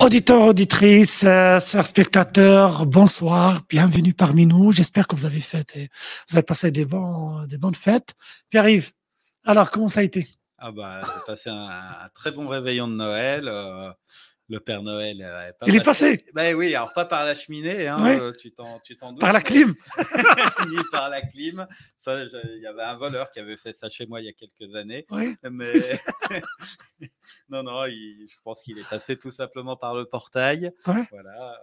Auditeurs, auditrices, euh, spectateurs, bonsoir, bienvenue parmi nous. J'espère que vous avez fait, vous avez passé des, bons, des bonnes fêtes. Pierre-Yves, alors comment ça a été? Ah bah, j'ai passé un, très bon réveillon de Noël. Euh, le Père Noël. Euh, Il est passé Ben oui, alors pas par la cheminée, hein, euh, tu t'en doutes. Par la clim Ni par la clim. Il y avait un voleur qui avait fait ça chez moi il y a quelques années. Oui. Mais non, non, je pense qu'il est passé tout simplement par le portail. Voilà.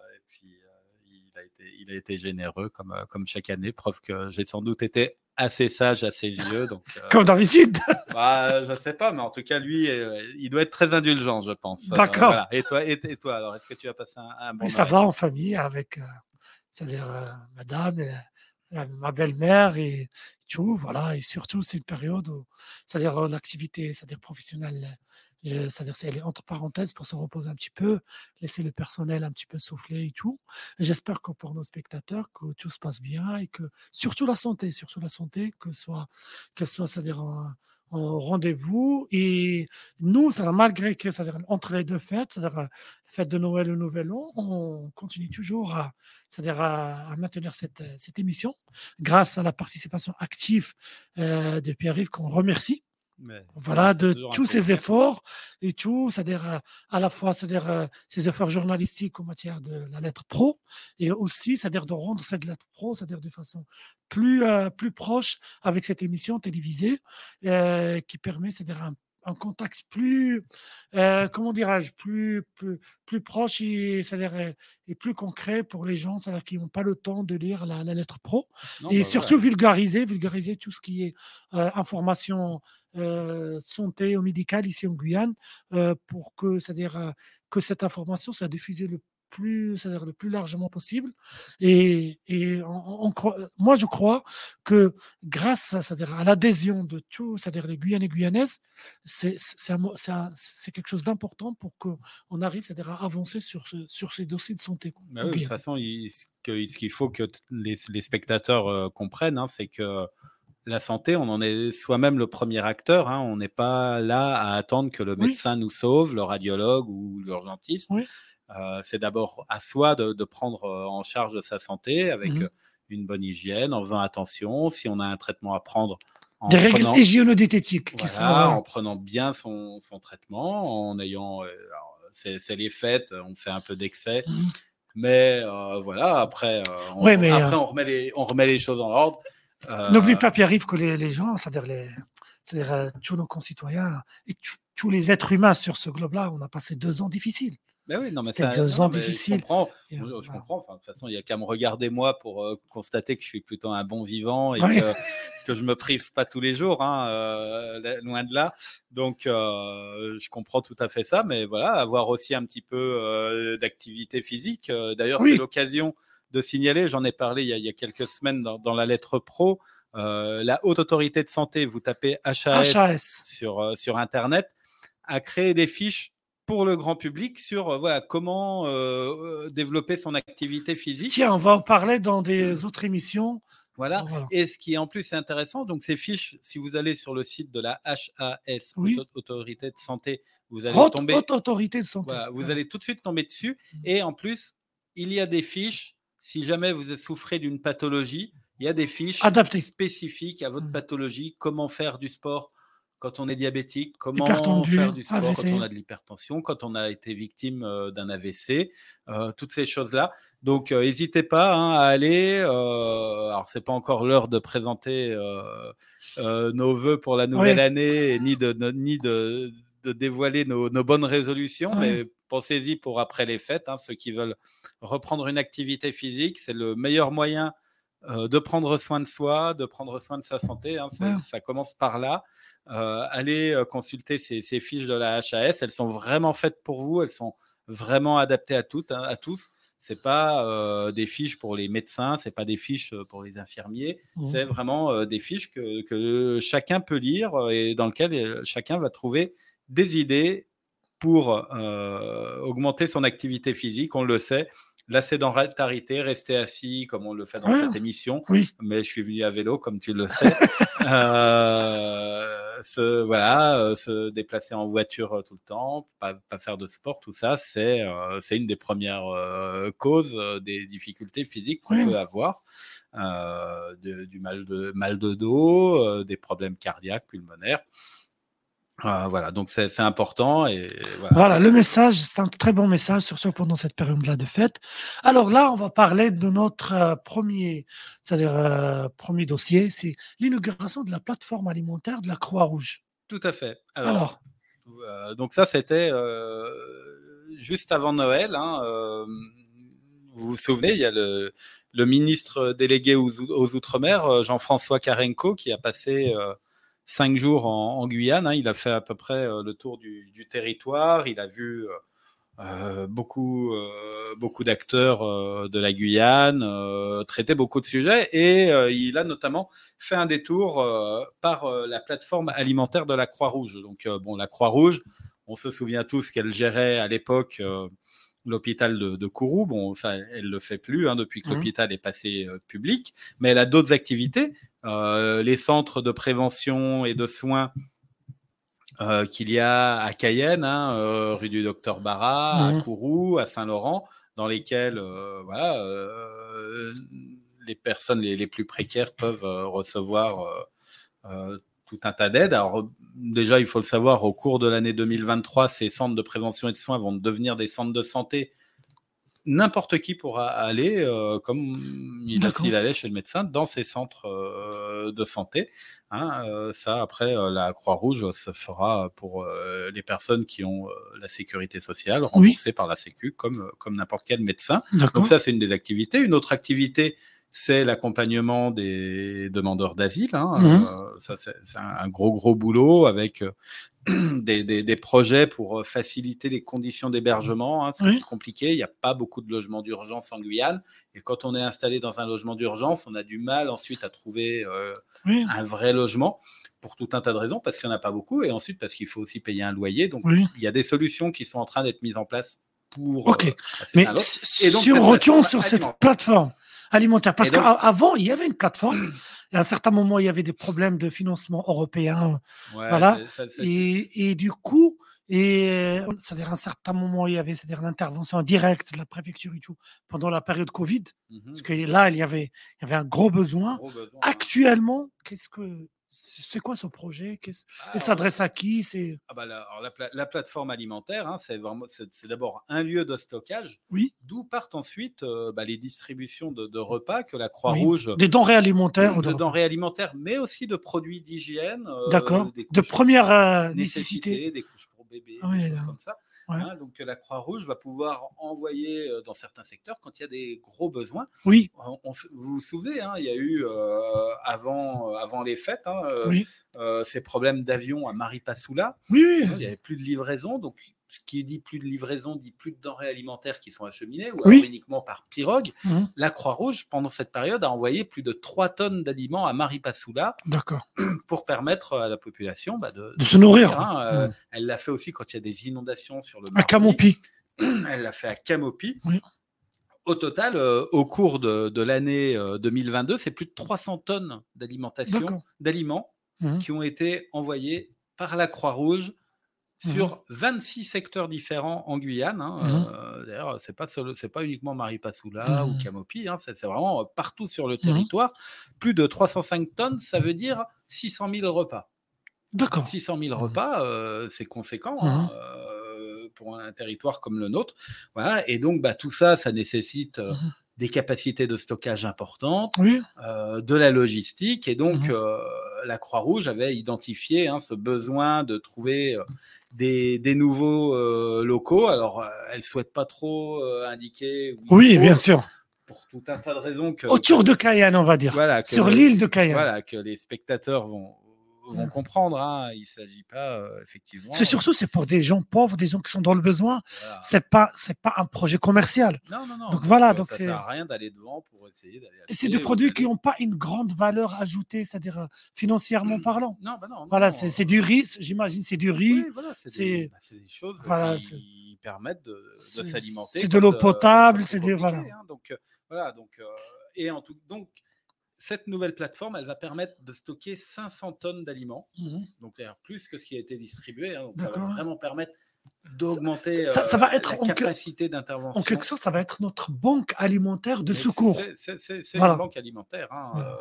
Euh, il, a été, généreux comme, comme chaque année, preuve que j'ai sans doute été assez sage à ses yeux. Donc, euh, Comme d'habitude bah, Je ne sais pas, mais en tout cas, lui, euh, il doit être très indulgent, je pense. Euh, D'accord. Et, toi, et, toi, alors, est-ce que tu as passé un, bon Ça va en famille avec c'est-à-dire madame, ma belle-mère et tout. Voilà. Et surtout, c'est une période où, c'est-à-dire l'activité c'est-à-dire professionnelle c'est-à-dire c'est entre parenthèses pour se reposer un petit peu, laisser le personnel un petit peu souffler et tout. J'espère que pour nos spectateurs, que tout se passe bien et que surtout la santé, surtout la santé, que soit, que soit, c'est-à-dire en, rendez-vous. Et nous, ça malgré que, c'est-à-dire entre les deux fêtes, c'est-à-dire la fête de Noël et Nouvel An, on continue toujours à, c'est-à-dire à, maintenir cette, cette émission grâce à la participation active euh, de Pierre-Yves qu'on remercie voilà, de tous ces efforts et tout, c'est-à-dire euh, à la fois, c'est-à-dire euh, ces efforts journalistiques en matière de la lettre pro et aussi, c'est-à-dire de rendre cette lettre pro, c'est-à-dire de façon plus, euh, plus proche avec cette émission télévisée qui permet, c'est-à-dire un un contact plus, euh, comment dirais-je, plus, plus, plus proche et, -dire, et plus concret pour les gens qui n'ont pas le temps de lire la, lettre pro. et bah, surtout vulgariser, vulgariser tout ce qui est euh, information euh, santé ou médicale ici en Guyane pour que, c'est-à-dire, que cette information soit diffusée le plus, c'est-à-dire le plus largement possible. Et, et on, moi, je crois que grâce à, à l'adhésion de tous, c'est-à-dire les Guyanais et Guyanaises, c'est, quelque chose d'important pour qu'on arrive c'est-à-dire à avancer sur, ce, sur ces dossiers de santé. Bah de toute façon, ce qu'il faut que les, les spectateurs euh, comprennent, hein, c'est que la santé, on en est soi-même le premier acteur. Hein. On n'est pas là à attendre que le médecin nous sauve, le radiologue ou l'urgentiste. Oui. Euh, c'est d'abord à soi de, prendre euh, en charge sa santé avec mmh euh, une bonne hygiène, en faisant attention. Si on a un traitement à prendre, en des règles hygiénodiététiques qui sont en prenant bien son, traitement, en ayant c'est les fêtes, on fait un peu d'excès. Mmh. Mais voilà, après, on, après on, remet les, on remet les choses en ordre. N'oublie pas, Pierre-Yves, que les, gens, c'est-à-dire les, tous nos concitoyens et tous les êtres humains sur ce globe-là, on a passé deux ans difficiles. Ben oui, non, mais C'était deux ans difficiles. Je comprends. je comprends. de toute façon, il n'y a qu'à me regarder moi pour euh, constater que je suis plutôt un bon vivant et que, que je me prive pas tous les jours, hein, euh, loin de là. Donc, euh, je comprends tout à fait ça. Mais voilà, avoir aussi un petit peu d'activité physique. D'ailleurs, c'est l'occasion de signaler, j'en ai parlé il y a, quelques semaines dans, la lettre pro, la haute autorité de santé, vous tapez HAS, Sur, sur Internet, a créé des fiches pour le grand public sur euh, voilà, comment euh, euh, développer son activité physique. Tiens, on va en parler dans des autres émissions. Voilà. Et ce qui est en plus intéressant, donc ces fiches, si vous allez sur le site de la HAS, Autorité de Santé, vous allez tomber. Haute Autorité de Santé. vous allez tout de suite tomber dessus. Mmh. Et en plus, il y a des fiches, si jamais vous souffrez d'une pathologie, il y a des fiches adaptées spécifiques à votre mmh. pathologie, comment faire du sport quand on est diabétique, comment faire du sport quand on a de l'hypertension, quand on a été victime euh, d'un AVC, euh, toutes ces choses-là. Donc, euh, n'hésitez pas hein, à aller. alors, c'est pas encore l'heure de présenter nos voeux pour la nouvelle année, ni de, ni de, dévoiler nos, bonnes résolutions, mais pensez-y pour après les fêtes. Hein, ceux qui veulent reprendre une activité physique, c'est le meilleur moyen de prendre soin de soi, de prendre soin de sa santé. Hein, ça commence par là. Euh, allez euh, consulter ces, fiches de la HAS. Elles sont vraiment faites pour vous. Elles sont vraiment adaptées à, toutes, hein, à tous. C'est pas euh, des fiches pour les médecins, c'est pas des fiches pour les infirmiers. Mmh. C'est vraiment des fiches que, chacun peut lire et dans lesquelles chacun va trouver des idées pour augmenter son activité physique. On le sait, la sédentarité, rester assis comme on le fait dans cette émission. Oui. Mais je suis venu à vélo, comme tu le sais. euh, se, voilà, se déplacer en voiture tout le temps, pas, pas faire de sport, tout ça, c'est c'est une des premières causes des difficultés physiques qu'on peut avoir, du mal de, mal de dos, des problèmes cardiaques, pulmonaires. Ah, voilà, donc c'est important. Et voilà. le message, c'est un très bon message, surtout pendant cette période-là de fête. Alors là, on va parler de notre euh, premier, c'est-à-dire euh, premier dossier, c'est l'inauguration de la plateforme alimentaire de la Croix-Rouge. Tout à fait. Alors, euh, donc ça, c'était juste avant Noël. Hein, vous vous souvenez, il y a le, ministre délégué aux, aux Outre-mer, Jean-François Karenko, qui a passé cinq jours en, Guyane. Hein. Il a fait à peu près euh, le tour du, territoire. Il a vu euh, euh, beaucoup, beaucoup d'acteurs de la Guyane, traiter beaucoup de sujets et il a notamment fait un détour par la plateforme alimentaire de la Croix-Rouge. Donc, bon, la Croix-Rouge, on se souvient tous qu'elle gérait à l'époque l'hôpital de, Kourou. Bon, ça, elle le fait plus hein, depuis que mmh. l'hôpital est passé public, mais elle a d'autres activités. Euh, les centres de prévention et de soins euh, qu'il y a à Cayenne, hein, euh, rue du Docteur Barra, à mmh. Kourou, à Saint-Laurent, dans lesquels voilà, les personnes les, plus précaires peuvent recevoir tout un tas d'aides. Alors déjà, il faut le savoir, au cours de l'année 2023, ces centres de prévention et de soins vont devenir des centres de santé n'importe qui pourra aller, euh, comme il, s'il allait chez le médecin, dans ces centres euh, de santé. Hein, euh, ça, après, la Croix-Rouge se fera pour les personnes qui ont la sécurité sociale, remboursée par la Sécu, comme, comme n'importe quel médecin. Donc ça, c'est une des activités. Une autre activité, c'est l'accompagnement des demandeurs d'asile. Hein. Mmh. ça, c'est un gros, gros boulot avec des, projets pour euh, faciliter les conditions d'hébergement. Hein, c'est compliqué, il n'y a pas beaucoup de logements d'urgence en Guyane. Et quand on est installé dans un logement d'urgence, on a du mal ensuite à trouver euh, un vrai logement pour tout un tas de raisons, parce qu'il n'y en a pas beaucoup, et ensuite parce qu'il faut aussi payer un loyer. Donc il y a des solutions qui sont en train d'être mises en place pour... Ok, euh, mais si on retourne sur cette plateforme alimentaire, parce qu'avant, il y avait une plateforme à un certain moment, il y avait des problèmes de financement européen. voilà. et, du coup, et c'est-à-dire à un certain moment, il y avait c'est-à-dire l'intervention directe de la préfecture et tout pendant la période Covid, mmh parce que là, il y avait, il y avait un gros besoin. Actuellement, qu'est-ce que c'est quoi ce projet? Il ah, s'adresse à qui? C'est ah bah la, plateforme alimentaire, hein, c'est vraiment c'est d'abord un lieu de stockage. Oui. D'où partent ensuite euh, bah, les distributions de, repas que la Croix-Rouge. Des denrées alimentaires. De denrées alimentaires, mais aussi de produits d'hygiène. Euh, D'accord. De première euh, nécessité. Des couches pour bébés, des choses comme ça. Hein, donc la Croix-Rouge va pouvoir envoyer euh, dans certains secteurs quand il y a des gros besoins. Oui. vous vous souvenez, hein, il y a eu euh, avant, euh, avant les fêtes hein, ces problèmes d'avion à Maripasoula. Oui, oui. Il n'y avait plus de livraison, donc ce qui dit plus de livraison dit plus de denrées alimentaires qui sont acheminées, ou uniquement par pirogue. Mhm. La Croix-Rouge, pendant cette période, a envoyé plus de 3 tonnes d'aliments à Maripasoula pour permettre à la population bah, de, se nourrir. Hein, euh, mhm. Elle l'a fait aussi quand il y a des inondations sur le À Camopi. Elle l'a fait à Camopi. Au total, euh, au cours de, l'année 2022, euh, c'est plus de 300 tonnes d'alimentation, d'aliments mhm. qui ont été envoyés par la Croix-Rouge Mmh sur 26 secteurs différents en Guyane. Hein, mmh euh, D'ailleurs, c'est pas c'est pas uniquement Maripasoula ou Camopi, mmh hein, c'est vraiment euh, partout sur le territoire. Plus de 305 tonnes, ça veut dire 600 000 repas. D'accord. 600 000 repas, euh, c'est conséquent. Hein, pour un territoire comme le nôtre. Voilà. Et donc, bah, tout ça, ça nécessite des capacités de stockage importantes, de la logistique. Et donc, la Croix-Rouge avait identifié ce besoin de trouver des, nouveaux euh, locaux. Alors, euh, elle ne souhaite pas trop euh, indiquer. Oui, bien sûr. Pour tout un tas de raisons. Que, Autour de Cayenne, on va dire. Voilà, Sur l'île de Cayenne. Voilà, que les spectateurs vont, vont comprendre. Hein. Il ne s'agit pas euh, effectivement. C'est surtout c'est pour des gens pauvres, des gens qui sont dans le besoin. Voilà. C'est pas c'est pas un projet commercial. Non non non. Donc voilà donc, ça sert à rien d'aller devant pour essayer d'aller. C'est des produits qui n'ont pas une grande valeur ajoutée, c'est-à-dire euh, financièrement parlant. Non bah non. voilà c'est du riz, j'imagine c'est du riz. Oui, voilà, c'est des, bah, des, choses voilà, qui permettent de, de s'alimenter. C'est de l'eau potable, c'est des voilà. Hein. donc euh, voilà donc et en tout donc cette nouvelle plateforme, elle va permettre de stocker 500 tonnes d'aliments, mmh donc d'ailleurs plus que ce qui a été distribué. Hein, ça va vraiment permettre d'augmenter ça, ça, va être la capacité d'intervention. En quelque sorte, ça va être notre banque alimentaire de secours. C'est une banque alimentaire. Hein,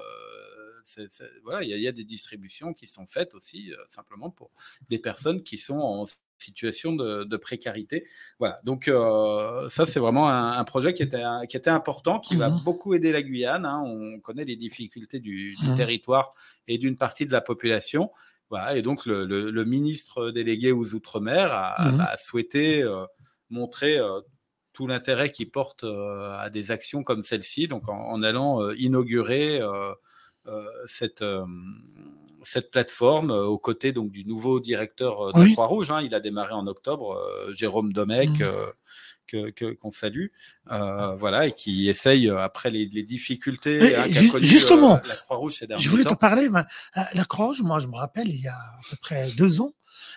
voilà, il y, a des distributions qui sont faites aussi simplement pour des personnes qui sont en situation de, précarité. Voilà, donc euh, ça c'est vraiment un, projet qui était, qui était important, qui va mmh beaucoup aider la Guyane. Hein. On connaît les difficultés du, mmh territoire et d'une partie de la population. Voilà, et donc le, ministre délégué aux Outre-mer a, mmh souhaité euh, montrer euh, tout l'intérêt qu'il porte à des actions comme celle-ci, donc en allant inaugurer cette cette plateforme euh, aux côtés donc du nouveau directeur euh, de la Croix-Rouge. Hein. il a démarré en octobre, euh, Jérôme Domecq. Mmh. que qu'on salue, voilà, et qui essaye après les, difficultés hein, justement, la Croix-Rouge Je voulais te parler, la Croix-Rouge, moi je me rappelle, il y a à peu près deux ans,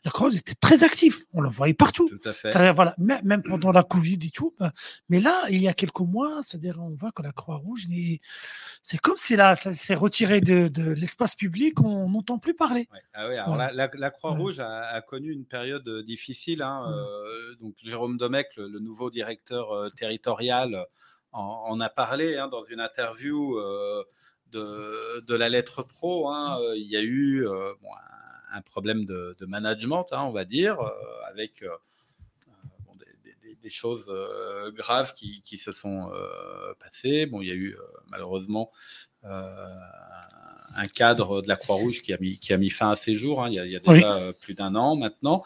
la Croix-Rouge était très actif. On le voyait partout. Tout à fait. Voilà, même pendant la Covid et tout. Ben, mais là, il y a quelques mois, c'est-à-dire, on voit que la Croix-Rouge, c'est comme si là, s'est retiré de, l'espace public, on n'entend plus parler. Ah oui, alors la, Croix-Rouge a, connu une période euh, difficile. Hein, euh, donc, Jérôme Domecq, le, nouveau directeur euh, territorial, en, a parlé hein, dans une interview. de, la lettre pro. Hein, il y a eu bon, un problème de, management, hein, on va dire, euh, avec euh, des, choses euh, graves qui, se sont passées. Bon, il y a eu malheureusement un cadre de la Croix-Rouge qui, a mis, qui a mis fin à ses jours, hein, il, y a, déjà plus d'un an maintenant.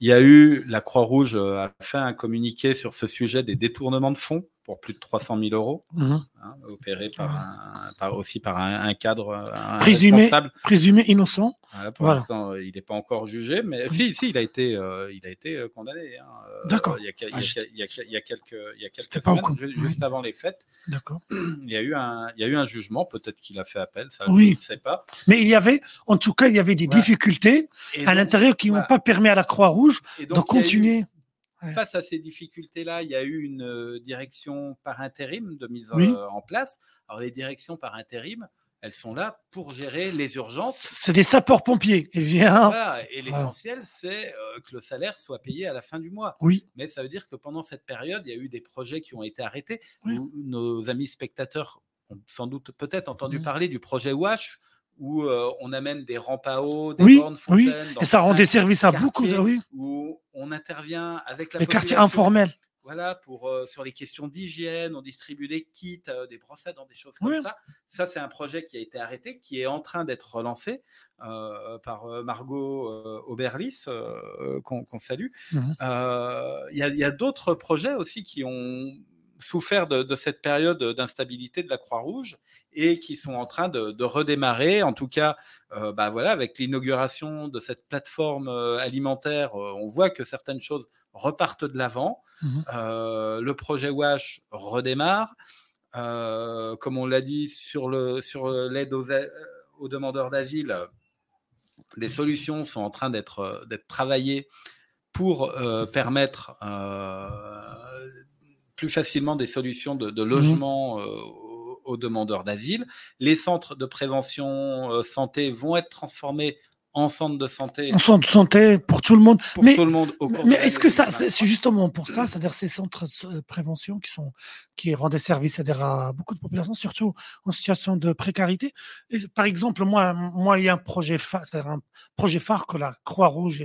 Il y a eu, la Croix-Rouge a fait un communiqué sur ce sujet des détournements de fonds pour plus de 300 000 euros, mmh hein, opéré par, aussi par un, cadre un présumé, présumé innocent. pour l'instant, il n'est pas encore jugé, mais si, si il a été, euh, il a été euh, condamné. Hein, euh, D'accord. Il, il, il, y a quelques, il y a quelques semaines, juste avant les fêtes. D'accord. Il y a eu un, il y a eu un jugement. Peut-être qu'il a fait appel. Ça, oui. Je ne sais pas. Mais il y avait, en tout cas, il y avait des difficultés à l'intérieur qui n'ont pas permis à la Croix-Rouge de continuer. Face à ces difficultés-là, il y a eu une euh, direction par intérim de mise euh, en place. Alors les directions par intérim, elles sont là pour gérer les urgences. C'est des sapeurs-pompiers. Et, et l'essentiel, c'est euh, que le salaire soit payé à la fin du mois. Oui. Mais ça veut dire que pendant cette période, il y a eu des projets qui ont été arrêtés. nos amis spectateurs ont sans doute peut-être entendu parler du projet WASH, où on amène des rampes à eau, des bornes fontaines. Oui. Et ça rend des services à beaucoup. Oui. Où on intervient avec la les quartiers informels. Voilà, pour, sur les questions d'hygiène, on distribue des kits, des brosses à dents, des choses comme ça. Ça, c'est un projet qui a été arrêté, qui est en train d'être relancé par Margot Oberlis, qu'on salue. Mmh il y a d'autres projets aussi qui ont souffert de, cette période d'instabilité de la Croix-Rouge et qui sont en train de, redémarrer. En tout cas, euh, bah voilà, avec l'inauguration de cette plateforme euh, alimentaire, euh, on voit que certaines choses repartent de l'avant. Mmh le projet WASH redémarre. comme on l'a dit sur l'aide sur aux, aux, demandeurs d'asile, des solutions sont en train d'être travaillées pour permettre plus facilement des solutions de, mmh logement euh, aux, demandeurs d'asile. Les centres de prévention euh, santé vont être transformés en centre de santé. En centre de santé pour tout le monde. Pour mais, tout le monde. mais est-ce que ça, c'est justement pour ça, c'est-à-dire ces centres de prévention qui sont, qui rendent des services à beaucoup de populations, surtout en situation de précarité. par exemple, moi, moi, il y a un projet phare, c'est-à-dire un projet phare que la Croix-Rouge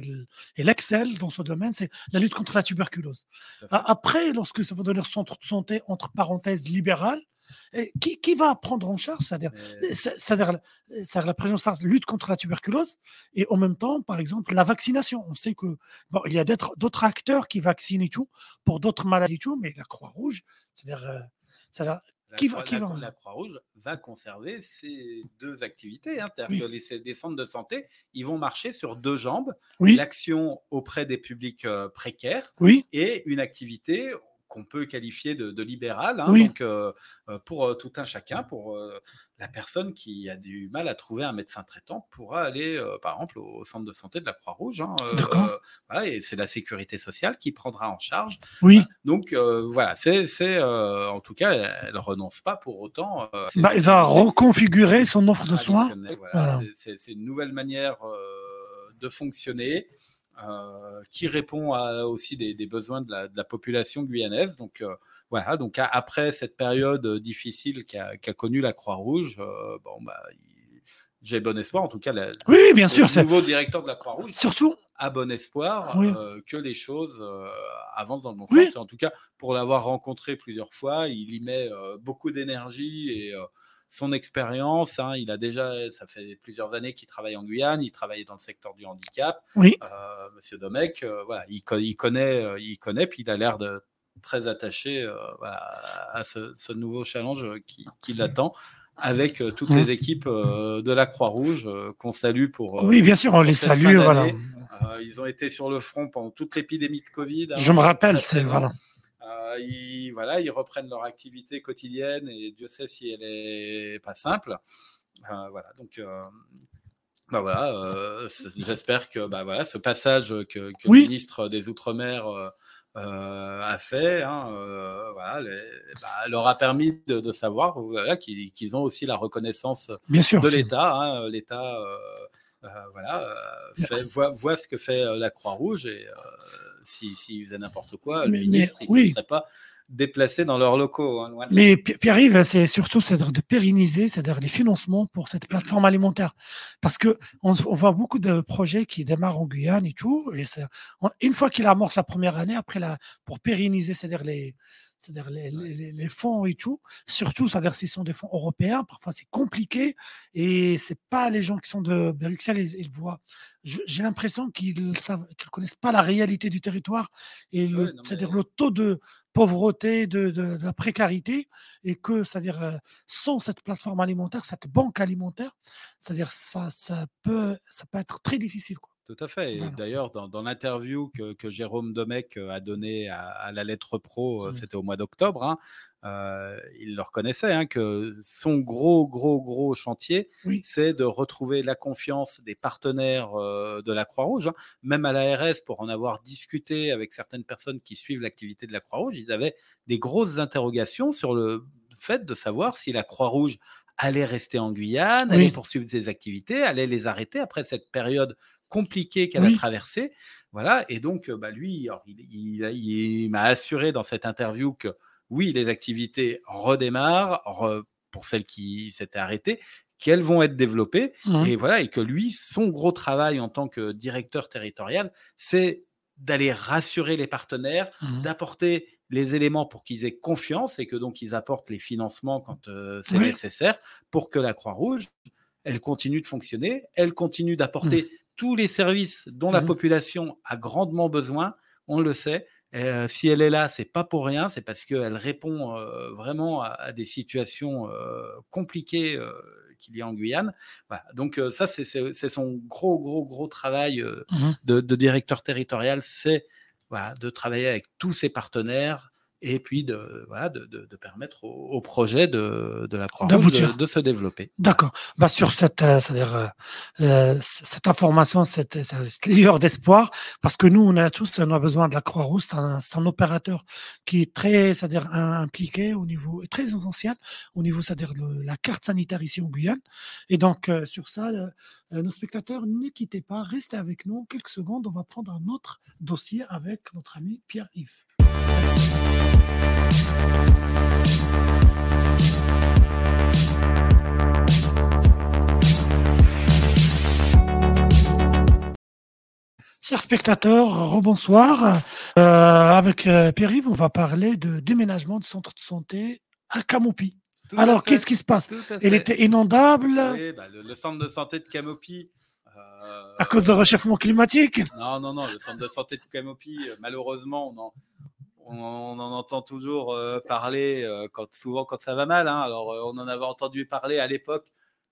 et l'Excel dans ce domaine, c'est la lutte contre la tuberculose. Après, lorsque ça va devenir centre de santé entre parenthèses libéral, qui, qui, va prendre en charge, c'est-à-dire la, la prévention, lutte contre la tuberculose et en même temps, par exemple, la vaccination. On sait que bon, il y a d'autres acteurs qui vaccinent et tout pour d'autres maladies et tout, mais la Croix-Rouge, c'est-à-dire, euh, qui va, qui va... La Croix-Rouge va conserver ces deux activités. Hein, que les, les, centres de santé, ils vont marcher sur deux jambes. Oui. L'action auprès des publics euh, précaires oui. et une activité qu'on peut qualifier de, libéral, hein, donc euh, euh, pour euh, tout un chacun, pour la personne qui a du mal à trouver un médecin traitant pourra aller, par exemple, au centre de santé de la Croix-Rouge. Hein, et c'est la sécurité sociale qui prendra en charge. Oui. donc voilà, c'est, en tout cas, elle ne renonce pas pour autant. Bah, elle va reconfigurer son offre de soins. C'est, une nouvelle manière de fonctionner. Euh, qui répond à aussi des, besoins de la, population guyanaise. Donc euh, voilà, donc après cette période difficile qu'a connu la Croix-Rouge, euh, bon bah j'ai bon espoir, en tout cas, oui, bien sûr, le nouveau directeur de la Croix-Rouge surtout a bon espoir que les choses avancent dans le bon sens. en tout cas, pour l'avoir rencontré plusieurs fois, il y met beaucoup d'énergie et son expérience. Hein, il a déjà, ça fait plusieurs années qu'il travaille en Guyane. Il travaillait dans le secteur du handicap. Oui. Euh, Monsieur Domecq, euh, voilà, il, connaît, euh, il connaît, puis il a l'air de très attaché à ce, nouveau challenge qui, l'attend avec toutes les équipes de la Croix-Rouge qu'on salue pour. oui, bien sûr, on les salue. Voilà. ils ont été sur le front pendant toute l'épidémie de Covid. Hein, Je me rappelle, c'est voilà. Euh, ils, voilà, ils reprennent leur activité quotidienne et Dieu sait si elle est pas simple. Euh, voilà, donc euh, bah voilà, j'espère que bah voilà, ce passage que, le ministre des Outre-mer a fait, hein, voilà, bah, leur a permis de, savoir voilà, qu'ils ont aussi la reconnaissance de l'État. Hein, L'État voilà, voit, ce que fait la Croix-Rouge et s'ils si, faisaient n'importe quoi, le ministre ne serait pas déplacé dans leurs locaux. Hein, mais Pierre-Yves, c'est surtout de pérenniser, c'est-à-dire les financements pour cette plateforme alimentaire. Parce qu'on on voit beaucoup de projets qui démarrent en Guyane et tout. Et une fois qu'il amorce la première année, après la, pour pérenniser, c'est-à-dire les, c'est-à-dire les, fonds et tout, surtout, c'est-à-dire s'ils sont des fonds européens, parfois c'est compliqué et c'est pas les gens qui sont de Bruxelles, ils, voient. J'ai l'impression qu'ils savent, qu'ils connaissent pas la réalité du territoire et c'est-à-dire le taux de pauvreté, de, de, la précarité et que, c'est-à-dire euh, sans cette plateforme alimentaire, cette banque alimentaire, c'est-à-dire ça, ça peut, ça peut être très difficile. Quoi. Tout à fait. Et d'ailleurs, dans, l'interview que, Jérôme Domecq euh, a donnée à, la Lettre Pro, euh, c'était au mois d'octobre, hein, euh, il le reconnaissait, hein, que son gros, gros, gros chantier, c'est de retrouver la confiance des partenaires de la Croix-Rouge. Hein. Même à l'ARS, pour en avoir discuté avec certaines personnes qui suivent l'activité de la Croix-Rouge, ils avaient des grosses interrogations sur le fait de savoir si la Croix-Rouge allait rester en Guyane, allait poursuivre ses activités, allait les arrêter après cette période compliqué qu'elle a traversé. Voilà, et donc, bah, lui, il, m'a assuré dans cette interview que oui, les activités redémarrent pour celles qui s'étaient arrêtées, qu'elles vont être développées, mmh. et voilà, et que lui, son gros travail en tant que directeur territorial, c'est d'aller rassurer les partenaires, mmh. d'apporter les éléments pour qu'ils aient confiance et que donc ils apportent les financements quand c'est nécessaire pour que la Croix-Rouge, elle continue de fonctionner, elle continue d'apporter mmh tous les services dont la mmh population a grandement besoin, on le sait. Euh, si elle est là, c'est pas pour rien, c'est parce qu'elle répond euh, vraiment à, des situations euh, compliquées qu'il y a en Guyane. Donc ça, c'est son gros, gros, gros travail mmh de, de, directeur territorial, c'est voilà, de travailler avec tous ses partenaires et puis de, voilà, de, de, permettre au, projet de, de la Croix-Rouge de, se développer. D'accord. Bah, sur cette, euh, c'est-à-dire, euh, euh, cette information, cette, cette lueur d'espoir, parce que nous, on a tous on a besoin de la Croix-Rouge, c'est un, un, opérateur qui est très, c'est-à-dire impliqué au niveau, très essentiel au niveau, c'est-à-dire de la carte sanitaire ici en Guyane. Et donc, sur ça, nos spectateurs, ne quittez pas, restez avec nous quelques secondes, on va prendre un autre dossier avec notre ami Pierre-Yves. Chers spectateurs, rebonsoir. Euh, avec euh, Pierre-Yves, on va parler de déménagement de centre de santé à Camopi. Alors, qu'est-ce qui se passe? Il était inondable Oui, bah, le, centre de santé de Camopi. Euh, à cause de réchauffement climatique? Non, non, non. Le centre de santé de Camopi, malheureusement, on en, on, en entend toujours euh, parler, euh, quand, souvent quand ça va mal. Hein. Alors, euh, on en avait entendu parler à l'époque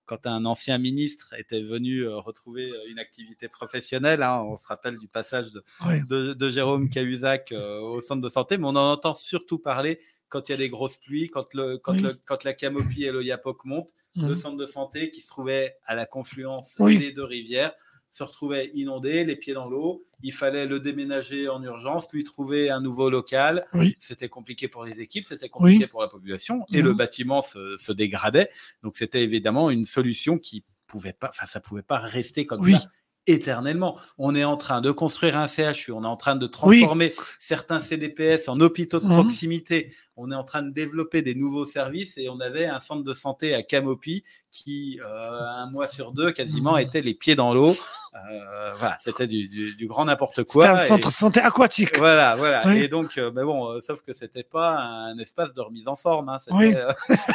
quand un ancien ministre était venu retrouver une activité professionnelle. Hein. on se rappelle du passage de, Jérôme Cahuzac au centre de santé, mais on en entend surtout parler quand il y a des grosses pluies, quand, le, quand, le, quand la Camopie et le Yapok montent. Le mmh. centre de santé qui se trouvait à la confluence des deux rivières se retrouvait inondé, les pieds dans l'eau. Il fallait le déménager en urgence, lui trouver un nouveau local. C'était compliqué pour les équipes, c'était compliqué pour la population. Et le mhm. bâtiment se, dégradait. Donc c'était évidemment une solution qui pouvait pas, enfin ça pouvait pas rester comme ça éternellement. On est en train de construire un CHU, on est en train de transformer certains CDPS en hôpitaux de mhm. proximité, on est en train de développer des nouveaux services et on avait un centre de santé à Camopi qui, euh, un mois sur deux, quasiment, mmh. était les pieds dans l'eau. Euh, voilà, c'était du, grand n'importe quoi. C'était un centre de santé aquatique. Voilà, voilà. Et donc, euh, mais bon, sauf que c'était pas un espace de remise en forme. Hein, oui.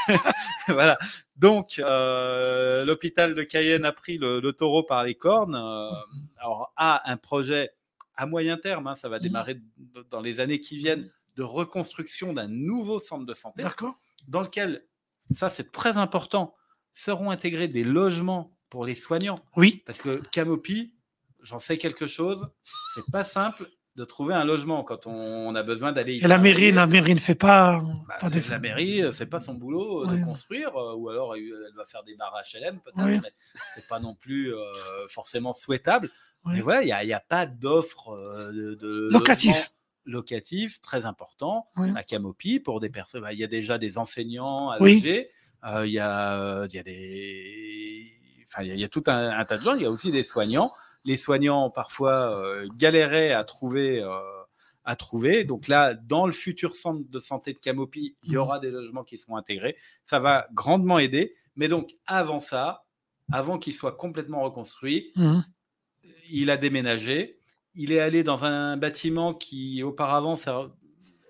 voilà. Donc, l'hôpital de Cayenne a pris le, taureau par les cornes. alors, a un projet à moyen terme, hein, ça va mmh. démarrer dans les années qui viennent de reconstruction d'un nouveau centre de santé. Dans lequel, ça c'est très important, seront intégrés des logements pour les soignants. Oui. Parce que Camopi, j'en sais quelque chose, c'est pas simple de trouver un logement quand on, a besoin d'aller. Et la mairie, la mairie ne fait pas. Bah, La mairie, c'est pas son boulot de construire, euh, ou alors elle va faire des barres HLM peut-être, mais c'est pas non plus euh, forcément souhaitable. Mais voilà, il n'y a, pas d'offre euh, de, de locatif locatif très important à Camopi pour des personnes. Bah, il y a déjà des enseignants à loger. Euh, il, y a, il y a des. Enfin, il y a, tout un, tas de gens. Il y a aussi des soignants. Les soignants, parfois, euh, galéraient à trouver. Euh, à trouver. Donc là, dans le futur centre de santé de Camopi, il y mmh. aura des logements qui seront intégrés. Ça va grandement aider. Mais donc, avant ça, avant qu'il soit complètement reconstruit, mmh. il a déménagé il est allé dans un bâtiment qui auparavant ça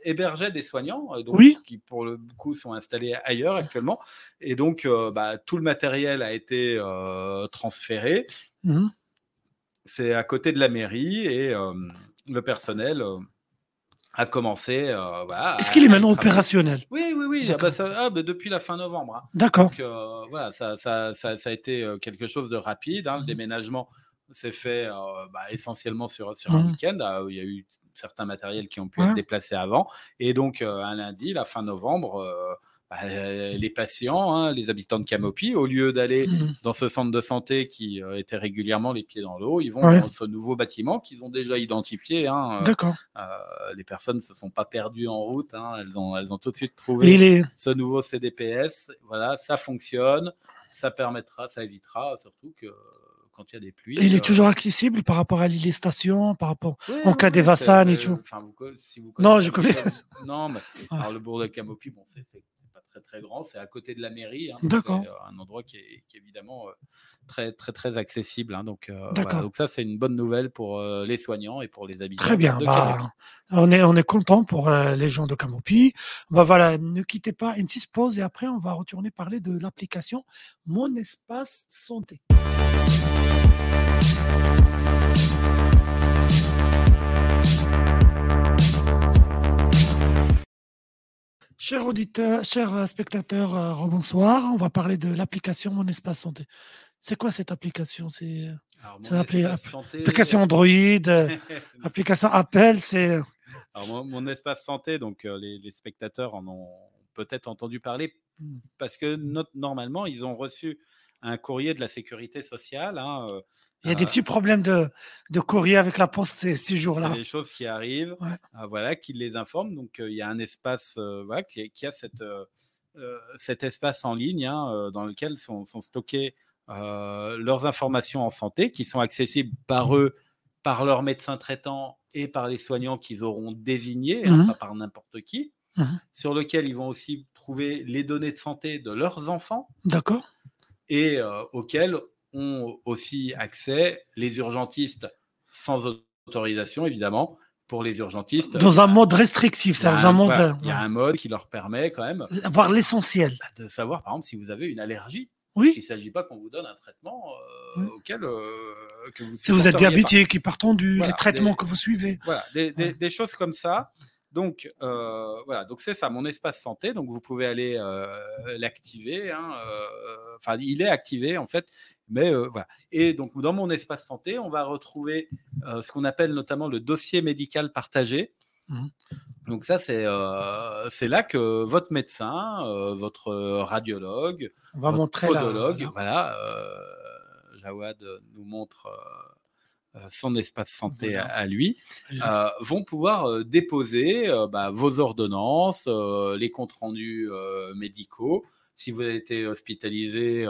hébergeait des soignants, euh, donc, qui pour le coup sont installés ailleurs actuellement. Et donc, euh, bah, tout le matériel a été euh, transféré. Mmh. C'est à côté de la mairie et le personnel a commencé. Est-ce qu'il est maintenant opérationnel? Oui, oui, oui. Ah, bah, ah, bah, depuis la fin novembre. Hein. D'accord. voilà, ça, ça, ça, a été quelque chose de rapide. Hein, le mmh. déménagement c'est fait euh, bah, essentiellement sur, sur un mmh. week-end euh, où il y a eu certains matériels qui ont pu être déplacés avant. Et donc, euh, un lundi, la fin novembre, bah, les patients, hein, les habitants de Camopi, au lieu d'aller mmh. dans ce centre de santé qui était régulièrement les pieds dans l'eau, ils vont dans ce nouveau bâtiment qu'ils ont déjà identifié. Hein, D'accord. les personnes ne se sont pas perdues en route. Hein, elles, ont, elles ont tout de suite trouvé ce nouveau CDPS. Voilà, ça fonctionne. Ça permettra, ça évitera surtout que quand il y a des pluies. il est euh, toujours accessible par rapport à l'île station, par rapport en cas des Vassan et tout. non, je connais. non, mais alors, le bourg de Camopi, bon, c'est pas très très grand, c'est à côté de la mairie. Hein, D'accord. Euh, un endroit qui est, évidemment euh, très très très accessible. Hein, donc, donc ça, c'est une bonne nouvelle pour les soignants et pour les habitants. Très bien. Bah, on est on est content pour les gens de Camopi. Bah, voilà, ne quittez pas une petite pause et après on va retourner parler de l'application Mon Espace Santé. Chers auditeurs, chers spectateurs, euh, bonsoir. On va parler de l'application Mon Espace Santé. C'est quoi cette application? C'est application Android, euh, application Apple. C'est mon, mon, espace santé. Donc euh, les, spectateurs en ont peut-être entendu parler hmm. parce que normalement ils ont reçu un courrier de la sécurité sociale. Hein, il y a des petits problèmes de, de courrier avec la poste ces, jours-là. des choses qui arrivent, euh, voilà, qui les informent. Donc, euh, il y a un espace euh, voilà, qui, qui, a cette, cet espace en ligne hein, dans lequel sont, sont stockées leurs informations en santé, qui sont accessibles par eux, par leurs médecins traitants et par les soignants qu'ils auront désignés, hein, mmh pas par n'importe qui, mmh sur lequel ils vont aussi trouver les données de santé de leurs enfants. D'accord. Et auxquels ont aussi accès, les urgentistes sans autorisation évidemment, pour les urgentistes. Dans un mode restrictif, c'est un, mode. Il y a un mode qui leur permet quand même. Avoir l'essentiel. Bah, de savoir par exemple si vous avez une allergie. Oui. Il ne s'agit pas qu'on vous donne un traitement euh, auquel euh, que vous. Si vous êtes diabétique, qui partons du les traitements que vous suivez. Voilà, des, des, choses comme ça. Donc, voilà, donc c'est ça, mon espace santé. Donc, vous pouvez aller l'activer. Hein, enfin, il est activé, en fait. Mais voilà. Et donc, dans mon espace santé, on va retrouver ce qu'on appelle notamment le dossier médical partagé. Mmh. Donc ça, c'est c'est là que votre médecin, votre radiologue, votre podologue, voilà, Jawad nous montre son espace santé à, lui, vont pouvoir déposer bah, vos ordonnances, les comptes rendus médicaux. Si vous avez été hospitalisé,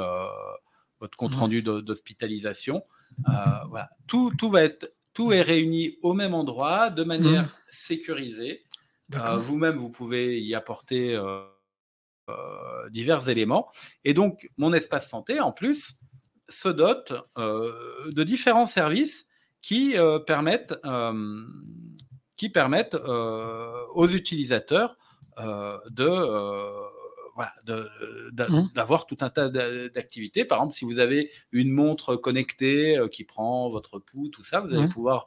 votre compte rendu d'hospitalisation. voilà. tout, tout va être tout est réuni au même endroit, de manière mmh. sécurisée. Euh, vous-même, vous pouvez y apporter euh, euh, divers éléments. Et donc, mon espace santé, en plus, se dote de différents services qui permettent, qui permettent aux utilisateurs de Mmh. d'avoir tout un tas d'activités. Par exemple, si vous avez une montre connectée euh, qui prend votre pouls, tout ça, vous allez mmh. pouvoir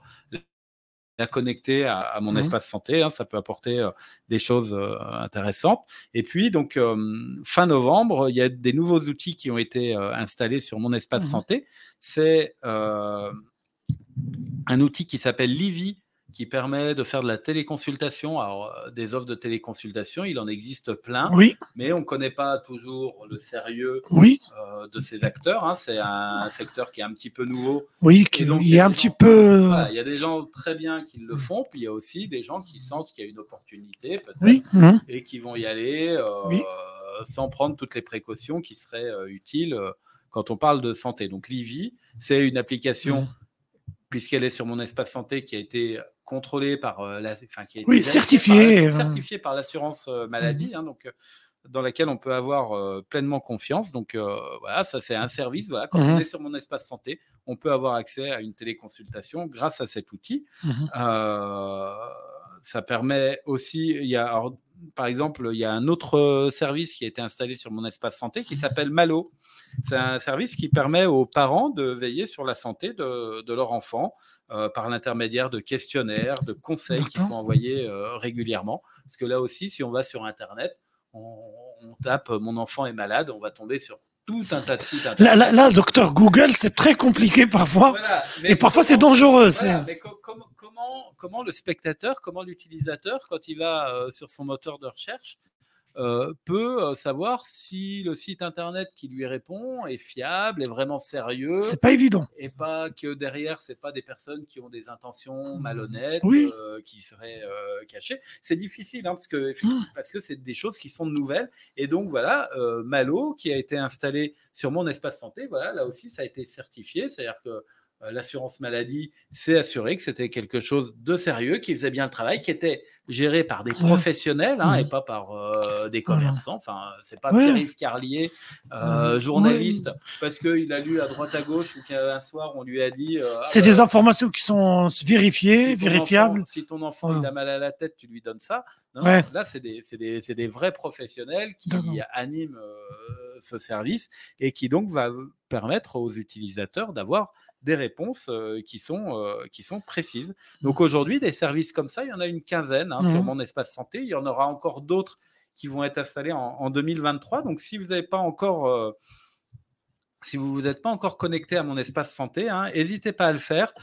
la connecter à, mon mmh. espace santé. Hein, ça peut apporter euh, des choses euh, intéressantes. Et puis, donc, fin novembre, il y a des nouveaux outils qui ont été installés sur mon espace santé. C'est un outil qui s'appelle Livy qui permet de faire de la téléconsultation. Alors, euh, des offres de téléconsultation, il en existe plein, oui. mais on ne connaît pas toujours le sérieux oui. Euh, de ces acteurs. Hein. C'est un secteur qui est un petit peu nouveau. Oui, donc, il y a un petit peu. il y a des gens très bien qui le font, puis il y a aussi des gens qui sentent qu'il y a une opportunité, peut-être, oui. Mmh. et qui vont y aller euh, sans prendre toutes les précautions qui seraient utiles quand on parle de santé. Donc, Livy, c'est une application. Mmh. Puisqu'elle est sur mon espace santé qui a été contrôlé par euh, la, enfin, qui oui, certifié, par, certifié par l'assurance euh, maladie, mmh. hein, donc euh, dans laquelle on peut avoir pleinement confiance. Donc voilà, ça c'est un service. Voilà, quand on mmh. est sur mon espace santé, on peut avoir accès à une téléconsultation grâce à cet outil. Mmh. ça permet aussi, il y a, par exemple, il y a un autre service qui a été installé sur mon espace santé qui s'appelle Malo. C'est un service qui permet aux parents de veiller sur la santé de, de leur enfant euh, par l'intermédiaire de questionnaires, de conseils qui sont envoyés euh, régulièrement. Parce que là aussi, si on va sur Internet, on, tape euh, mon enfant est malade, on va tomber sur tout un tas de sites. Là, là, docteur Google, c'est très compliqué parfois. et parfois, c'est dangereux. mais comment, comment le spectateur, comment l'utilisateur, quand il va sur son moteur de recherche, euh, peut euh, savoir si le site internet qui lui répond est fiable, est vraiment sérieux. C'est pas évident. Et pas que derrière, c'est pas des personnes qui ont des intentions mmh. malhonnêtes, euh, qui seraient cachées. C'est difficile, hein, parce que mmh. parce que c'est des choses qui sont nouvelles. Et donc voilà, Malo, qui a été installé sur mon espace santé, voilà, là aussi, ça a été certifié, c'est-à-dire que l'assurance maladie s'est assuré que c'était quelque chose de sérieux, qui faisait bien le travail, qui était géré par des professionnels hein, et pas par euh, des commerçants. Enfin, c'est pas Pierre-Yves Carlier, euh, journaliste, parce qu'il a lu à droite à gauche ou qu'un soir on lui a dit. Euh, ah c'est des bah, informations qui sont vérifiées, vérifiables. si ton enfant il a mal à la tête, tu lui donnes ça. là, c'est des, des, des, vrais professionnels qui animent ce service et qui donc va permettre aux utilisateurs d'avoir des réponses qui, sont, qui sont précises. Mmh. Donc aujourd'hui, des services comme ça, il y en a une quinzaine hein, sur mmh. mon espace santé. Il y en aura encore d'autres qui vont être installés en, 2023. Donc si vous n'avez pas encore... si vous vous êtes pas encore connecté à mon espace santé, hein, n'hésitez pas à le faire.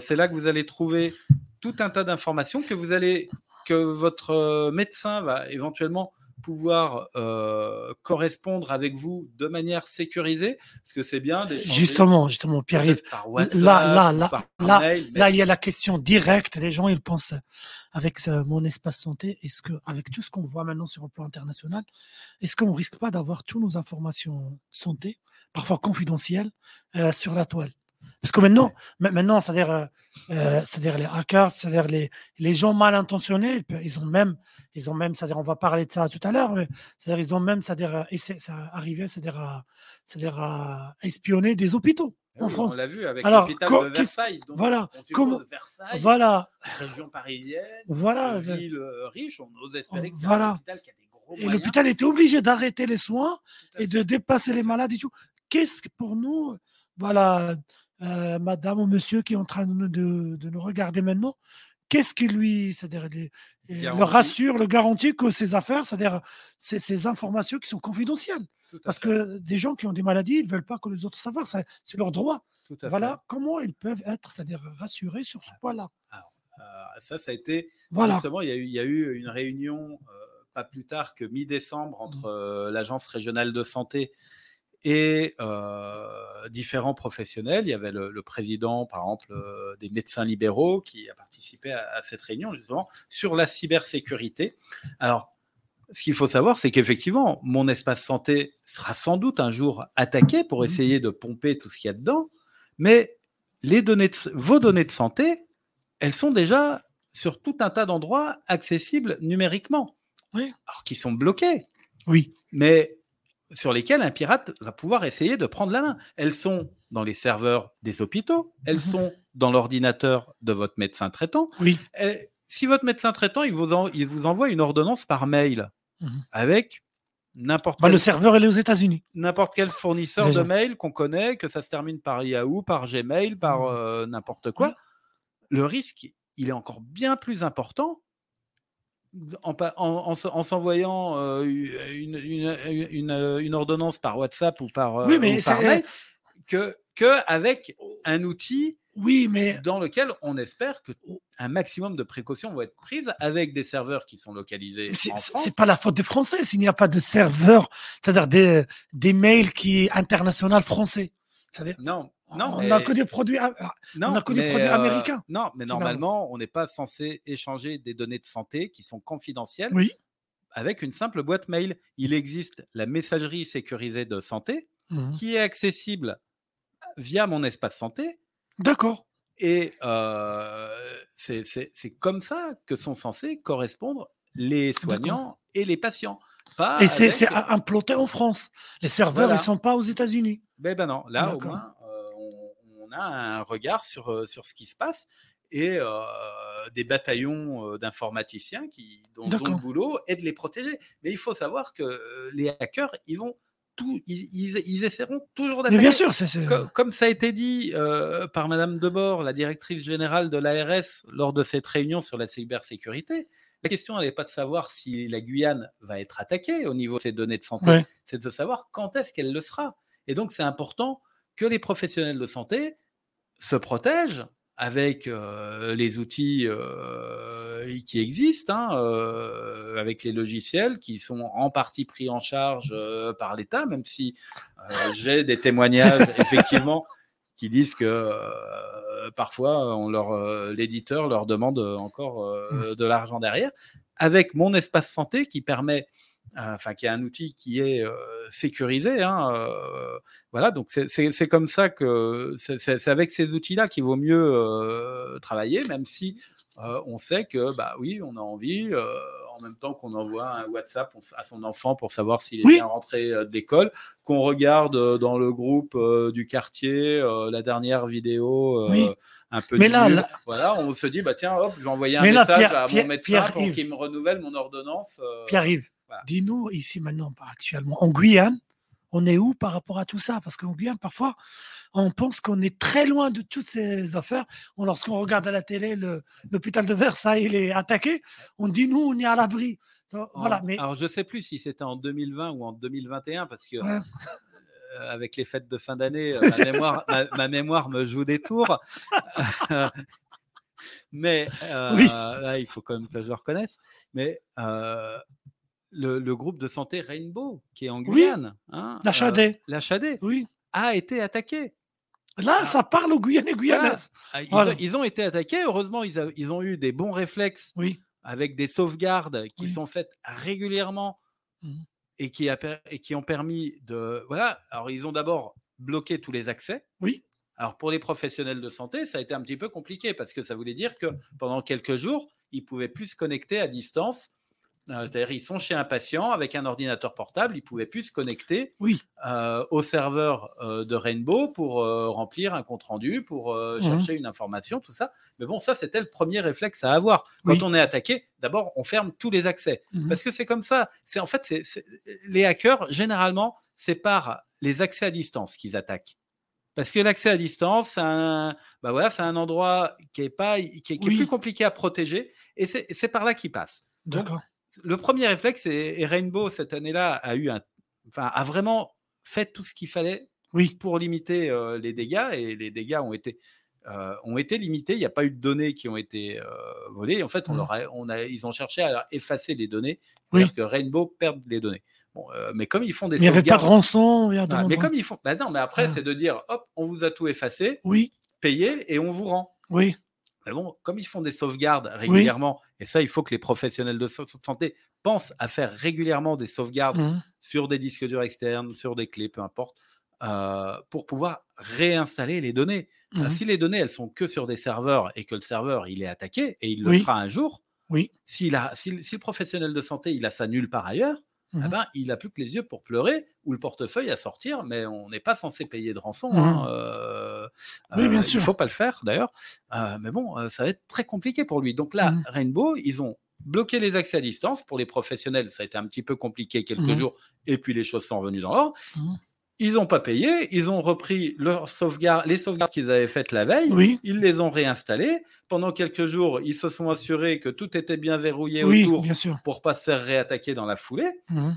c'est là que vous allez trouver tout un tas d'informations que vous allez que votre médecin va éventuellement pouvoir euh, correspondre avec vous de manière sécurisée Parce que c'est bien Justement, justement, Pierre-Yves. Là, là, là, là, là, il y a la question directe. Les gens, ils pensent avec mon espace santé, est-ce que, avec tout ce qu'on voit maintenant sur le plan international, est-ce qu'on risque pas d'avoir toutes nos informations santé, parfois confidentielles, euh, sur la toile? Parce que maintenant, maintenant c'est-à-dire, euh, euh, c'est-à-dire les hackers, c'est-à-dire les, les gens mal intentionnés, ils ont même, ils ont même, c'est-à-dire, on va parler de ça tout à l'heure, mais c'est-à-dire, ils ont même, c'est-à-dire, euh, ça arrivé, c'est-à-dire, à, c'est-à-dire à espionner des hôpitaux. Eh en France. On l'a vu avec l'hôpital de Versailles. Donc voilà. Comment, Versailles, voilà. Région parisienne, voilà. ville riche, on ose espérer que voilà. un hôpital qui a des gros Et l'hôpital était obligé d'arrêter les soins et de dépasser les malades et tout. Qu'est-ce que pour nous, voilà, euh, madame ou monsieur qui est en train de, nous regarder maintenant, qu'est-ce qui lui, c'est-à-dire, le rassure, le garantit que ces affaires, c'est-à-dire ces informations qui sont confidentielles? Parce que des gens qui ont des maladies, ils ne veulent pas que les autres sachent, c'est leur droit. voilà comment ils peuvent être, c'est-à-dire rassurés sur ce point-là. Euh, ça, ça a été. Voilà. Justement, il y, a eu, il y a eu une réunion euh, pas plus tard que mi-décembre entre mmh. euh, l'Agence régionale de santé et différents professionnels. Il y avait le, président, par exemple, des médecins libéraux qui a participé à, à, cette réunion, justement, sur la cybersécurité. Alors, ce qu'il faut savoir, c'est qu'effectivement, mon espace santé sera sans doute un jour attaqué pour mmh. essayer de pomper tout ce qu'il y a dedans, mais les données vos données de santé, elles sont déjà sur tout un tas d'endroits accessibles numériquement. Oui. Alors qu'ils sont bloqués. Oui. Mais sur lesquels un pirate va pouvoir essayer de prendre la main. Elles sont dans les serveurs des hôpitaux, elles mhm. sont dans l'ordinateur de votre médecin traitant. Oui. si votre médecin traitant, il vous, il vous envoie une ordonnance par mail mhm. avec n'importe bah, Le serveur est aux États-Unis. N'importe quel fournisseur de mail qu'on connaît, que ça se termine par Yahoo, par Gmail, par mhm. euh, n'importe quoi le risque, il est encore bien plus important en, s'envoyant euh, une, ordonnance par WhatsApp ou par, euh, mail que, que avec un outil oui, mais dans lequel on espère que un maximum de précautions vont être prises avec des serveurs qui sont localisés. C'est pas la faute des Français s'il n'y a pas de serveurs, c'est-à-dire des, des mails qui international français. Non, non, on n'a que des produits, non, que des produits américains. non, mais normalement, on n'est pas censé échanger des données de santé qui sont confidentielles oui. avec une simple boîte mail. Il existe la messagerie sécurisée de santé mmh qui est accessible via mon espace santé. D'accord. Et c'est comme ça que sont censés correspondre les soignants et les patients. et c'est implanté en France. Les serveurs, ils ne sont pas aux États-Unis. Ben, ben non, là au moins, a un regard sur, euh, sur ce qui se passe et euh, des bataillons euh, d'informaticiens qui, dont, dont, le boulot est de les protéger. Mais il faut savoir que les hackers, ils vont tout, ils, ils, essaieront toujours d'attaquer. bien sûr, c'est, Comme, ça a été dit par Madame Debord, la directrice générale de l'ARS, lors de cette réunion sur la cybersécurité. La question n'est pas de savoir si la Guyane va être attaquée au niveau de ses données de santé, c'est de savoir quand est-ce qu'elle le sera. Et donc, c'est important que les professionnels de santé se protège avec euh, les outils euh, qui existent, hein, euh, avec les logiciels qui sont en partie pris en charge par l'État, même si j'ai des témoignages effectivement qui disent que parfois on leur, l'éditeur leur demande encore mmh. de l'argent derrière. Avec mon espace santé qui permet enfin qui est un outil qui est sécurisé. Hein, voilà, donc c'est comme ça que c'est avec ces outils-là qu'il vaut mieux travailler, même si on sait que bah oui, on a envie. en même temps qu'on envoie un WhatsApp à son enfant pour savoir s'il est bien rentré d'école, qu'on regarde dans le groupe du quartier la dernière vidéo un peu mais là, voilà, on se dit bah tiens hop, je vais envoyer un message à mon médecin pour qu'il me renouvelle mon ordonnance. Dis-nous ici maintenant, pas actuellement, en Guyane, on est où par rapport à tout ça? Parce qu'en Guyane, parfois, on pense qu'on est très loin de toutes ces affaires. Lorsqu'on regarde à la télé l'hôpital de Versailles, il est attaqué, on dit nous, on est à l'abri. Voilà, mais... Alors, je ne sais plus si c'était en 2020 ou en 2021, parce que euh, avec les fêtes de fin d'année, euh, ma, mémoire, ma, mémoire me joue des tours. mais euh, là, il faut quand même que je le reconnaisse. Mais le, groupe de santé Rainbow, qui est en Guyane, hein, la Chadé, la Chadé, oui. a été attaqué. Là, ah. ça parle aux Guyanais Guyanais. Ah, ils, ont été attaqués. Heureusement, ils, ont eu des bons réflexes oui. avec des sauvegardes qui sont faites régulièrement mmh. et, qui et qui ont permis de. Voilà. Alors, ils ont d'abord bloqué tous les accès. Oui. Alors, pour les professionnels de santé, ça a été un petit peu compliqué parce que ça voulait dire que pendant quelques jours, ils pouvaient plus se connecter à distance euh, c'est-à-dire, ils sont chez un patient avec un ordinateur portable, ils ne pouvaient plus se connecter oui. Euh, au serveur euh, de Rainbow pour remplir un compte-rendu, pour mmh. chercher une information, tout ça. Mais bon, ça, c'était le premier réflexe à avoir. Quand on est attaqué, d'abord, on ferme tous les accès. Mmh. Parce que c'est comme ça. C'est En fait, les hackers, généralement, c'est par les accès à distance qu'ils attaquent. Parce que l'accès à distance, c'est un, bah voilà, c'est un endroit qui est, pas, qui est, plus compliqué à protéger et c'est par là qu'il passe. D'accord. Le premier réflexe, et, Rainbow cette année-là a eu un, enfin, a vraiment fait tout ce qu'il fallait oui. pour limiter euh, les dégâts et les dégâts ont été euh, ont été limités. Il n'y a pas eu de données qui ont été euh, volées. En fait, on, mmh. on a, ils ont cherché à effacer les données, oui. que Rainbow perde les données. Bon, euh, mais comme ils font des il n'y avait pas de rançon. mais comme ils font, bah non, mais après ah. c'est de dire, hop, on vous a tout effacé, oui, payez et on vous rend. Oui. Mais bon, comme ils font des sauvegardes régulièrement, et ça, il faut que les professionnels de santé pensent à faire régulièrement des sauvegardes mmh. sur des disques durs externes, sur des clés, peu importe, euh, pour pouvoir réinstaller les données. Mmh. si les données, elles sont que sur des serveurs et que le serveur, il est attaqué, et il le fera un jour, oui. si, a, si, le professionnel de santé, il a ça nulle part ailleurs, eh mmh ben, il n'a plus que les yeux pour pleurer ou le portefeuille à sortir, mais on n'est pas censé payer de rançon. Hein, euh, oui, bien sûr. Il ne faut pas le faire d'ailleurs. Euh, mais bon, ça va être très compliqué pour lui. Donc là, Rainbow, ils ont bloqué les accès à distance. Pour les professionnels, ça a été un petit peu compliqué quelques jours, et puis les choses sont revenues dans l'ordre. Ils n'ont pas payé, ils ont repris leur sauvegarde, les sauvegardes qu'ils avaient faites la veille, ils les ont réinstallées. Pendant quelques jours, ils se sont assurés que tout était bien verrouillé autour pour ne pas se faire réattaquer dans la foulée. Mmh.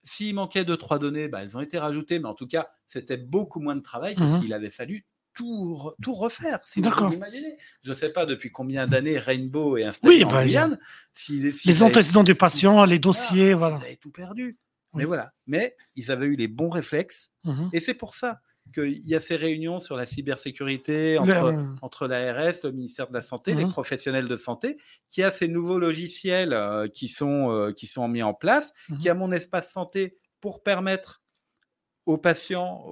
S'il manquait deux, trois données, bah, elles ont été rajoutées, mais en tout cas, c'était beaucoup moins de travail que s'il avait fallu tout, tout refaire. Si vous imaginez. Je ne sais pas depuis combien d'années Rainbow est installé en bah, Guyane. les antécédents des patients, les dossiers, voilà. Vous avez tout perdu. Mais voilà. Mais ils avaient eu les bons réflexes. Mmh et c'est pour ça qu'il y a ces réunions sur la cybersécurité entre, l'ARS, le ministère de la Santé, les mmh professionnels de santé, qui a ces nouveaux logiciels euh, qui, sont, euh, qui sont mis en place, mmh qui a mon espace santé pour permettre aux patients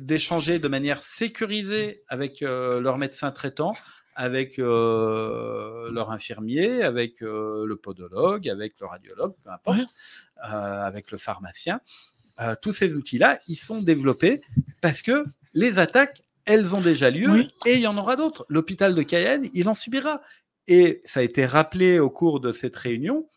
d'échanger de manière sécurisée avec euh, leur médecin traitant, avec leur infirmier, avec le podologue, avec le radiologue, peu importe. Euh, avec le pharmacien. Euh, tous ces outils-là, ils sont développés parce que les attaques, elles ont déjà lieu et il y en aura d'autres. L'hôpital de Cayenne, il en subira. Et ça a été rappelé au cours de cette réunion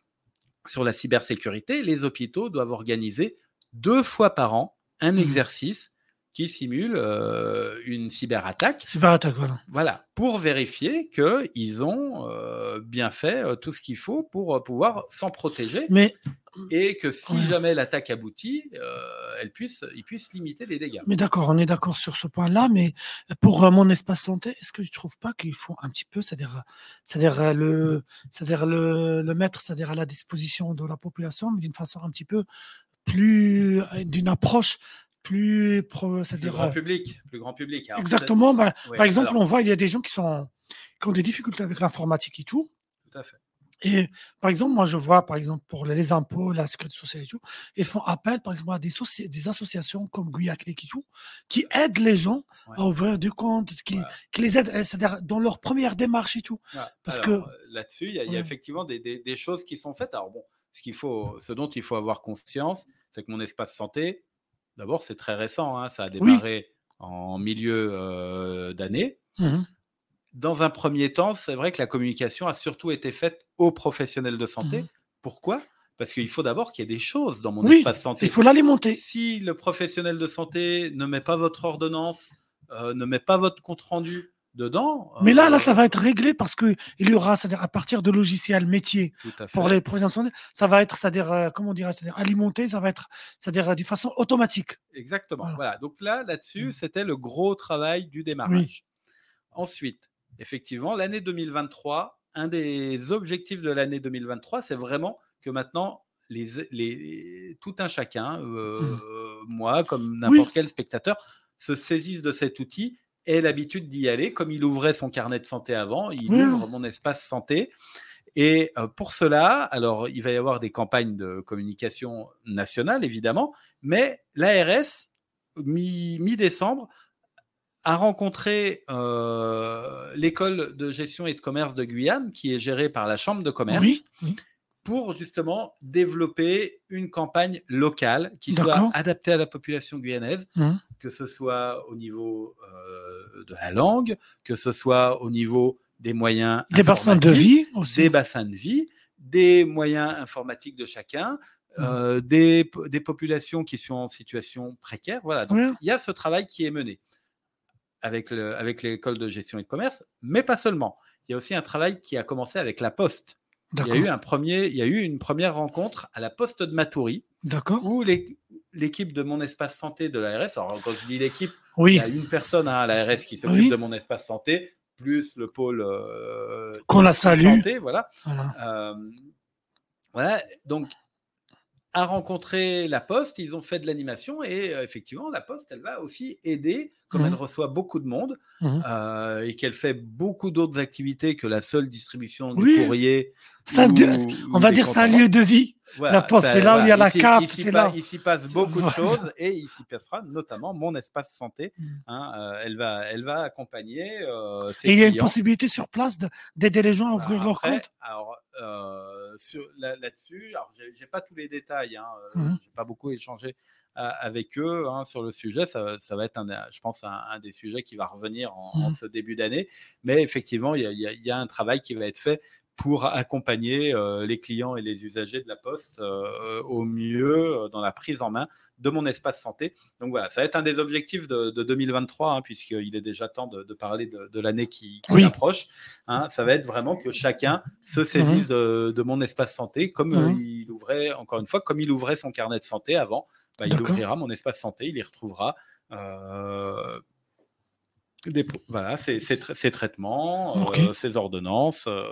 sur la cybersécurité, les hôpitaux doivent organiser deux fois par an un mmh. exercice qui simule euh, une cyberattaque. Cyberattaque, voilà. Voilà, pour vérifier qu'ils ont euh, bien fait euh, tout ce qu'il faut pour pouvoir s'en protéger. Mais, et que si jamais l'attaque aboutit, elle puisse, ils puissent limiter les dégâts. Mais d'accord, on est d'accord sur ce point-là, mais pour mon espace santé, est-ce que tu ne trouves pas qu'il faut un petit peu, c'est-à-dire, c'est-à-dire le, c'est-à-dire le, le mettre, c'est-à-dire à la disposition de la population, mais d'une façon un petit peu plus d'une approche plus, plus grand public, plus grand public. exactement. Bah, par exemple, on voit il y a des gens qui sont qui ont des difficultés avec l'informatique et tout. Tout à fait. Et par exemple, moi, je vois, par exemple, pour les impôts, la sécurité sociale et tout, ils font appel, par exemple, à des, des associations comme Guyaclé et tout, qui aident les gens à ouvrir du compte, qui, qui les aident, c'est-à-dire dans leur première démarche et tout. Parce que là-dessus, il y, a effectivement des, des, des, choses qui sont faites. Alors bon, ce qu'il faut, ce dont il faut avoir conscience, c'est que mon espace santé, D'abord, c'est très récent, hein, ça a démarré en milieu euh, d'année. Mmh Dans un premier temps, c'est vrai que la communication a surtout été faite aux professionnels de santé. Mmh Pourquoi? Parce qu'il faut d'abord qu'il y ait des choses dans mon espace santé. Il faut l'alimenter. Si le professionnel de santé ne met pas votre ordonnance, euh, ne met pas votre compte rendu, dedans. Mais là, là, euh, ça va être réglé parce que il y aura, c'est-à-dire à partir de logiciels métiers pour les professionnels, ça va être, c'est-à-dire, euh, comment on dirait, c'est-à-dire alimenté, ça va être, c'est-à-dire euh, de façon automatique. Exactement. Voilà. Donc là, là-dessus, mmh. c'était le gros travail du démarrage. Ensuite, effectivement, l'année 2023, un des objectifs de l'année 2023, c'est vraiment que maintenant, les, les, tout un chacun, mmh. moi comme n'importe quel spectateur, se saisisse de cet outil ait l'habitude d'y aller. Comme il ouvrait son carnet de santé avant, il ouvre mon espace santé. Et euh, pour cela, alors il va y avoir des campagnes de communication nationale, évidemment, mais l'ARS, mi-décembre, a rencontré euh, l'école de gestion et de commerce de Guyane, qui est gérée par la Chambre de commerce. pour justement développer une campagne locale qui soit adaptée à la population guyanaise, mmh. Que ce soit au niveau euh, de la langue, que ce soit au niveau des moyens des bassins de vie aussi. des bassins de vie, des moyens informatiques de chacun, mmh. euh, des, des, populations qui sont en situation précaire. Voilà, donc il y a ce travail qui est mené. avec, le, avec l'école de gestion et de commerce, mais pas seulement. Il y a aussi un travail qui a commencé avec la Poste. Il y a eu un premier, il y a eu une première rencontre à la Poste de Matoury, où l'équipe de mon espace santé de l'ARS, alors quand je dis l'équipe, il y a une personne à l'ARS qui s'occupe de mon espace santé, plus le pôle euh, qu'on la salue. Santé, voilà. Voilà. Euh, voilà. Donc a rencontré la Poste, ils ont fait de l'animation et euh, effectivement, la Poste, elle va aussi aider, comme mmh elle reçoit beaucoup de monde mmh euh, et qu'elle fait beaucoup d'autres activités que la seule distribution du courrier. on va dire c'est un lieu de vie. la Poste, c'est là où il y a la CAF. Il, là. il s'y passe beaucoup de choses et il s'y passera notamment mon espace santé. Mmh. Hein, euh, elle, va, elle va accompagner. et il y a une possibilité sur place d'aider les gens à ouvrir leur compte? Alors, là-dessus. Alors, j'ai pas tous les détails, hein, euh, mmh j'ai pas beaucoup échangé avec eux hein, sur le sujet. Ça, va être, un, je pense, un, des sujets qui va revenir en, mmh ce début d'année. Mais effectivement, il y, a un travail qui va être fait pour accompagner euh, les clients et les usagers de la Poste euh, au mieux euh, dans la prise en main de mon espace santé. Donc voilà, ça va être un des objectifs de, 2023, hein, puisqu'il est déjà temps de, parler de, l'année qui, approche. Hein. ça va être vraiment que chacun se saisisse mmh de, mon espace santé, comme mmh il ouvrait, encore une fois, comme il ouvrait son carnet de santé avant. Bah, il ouvrira mon espace santé, il y retrouvera voilà, ces, traitements, euh, ces ordonnances, euh,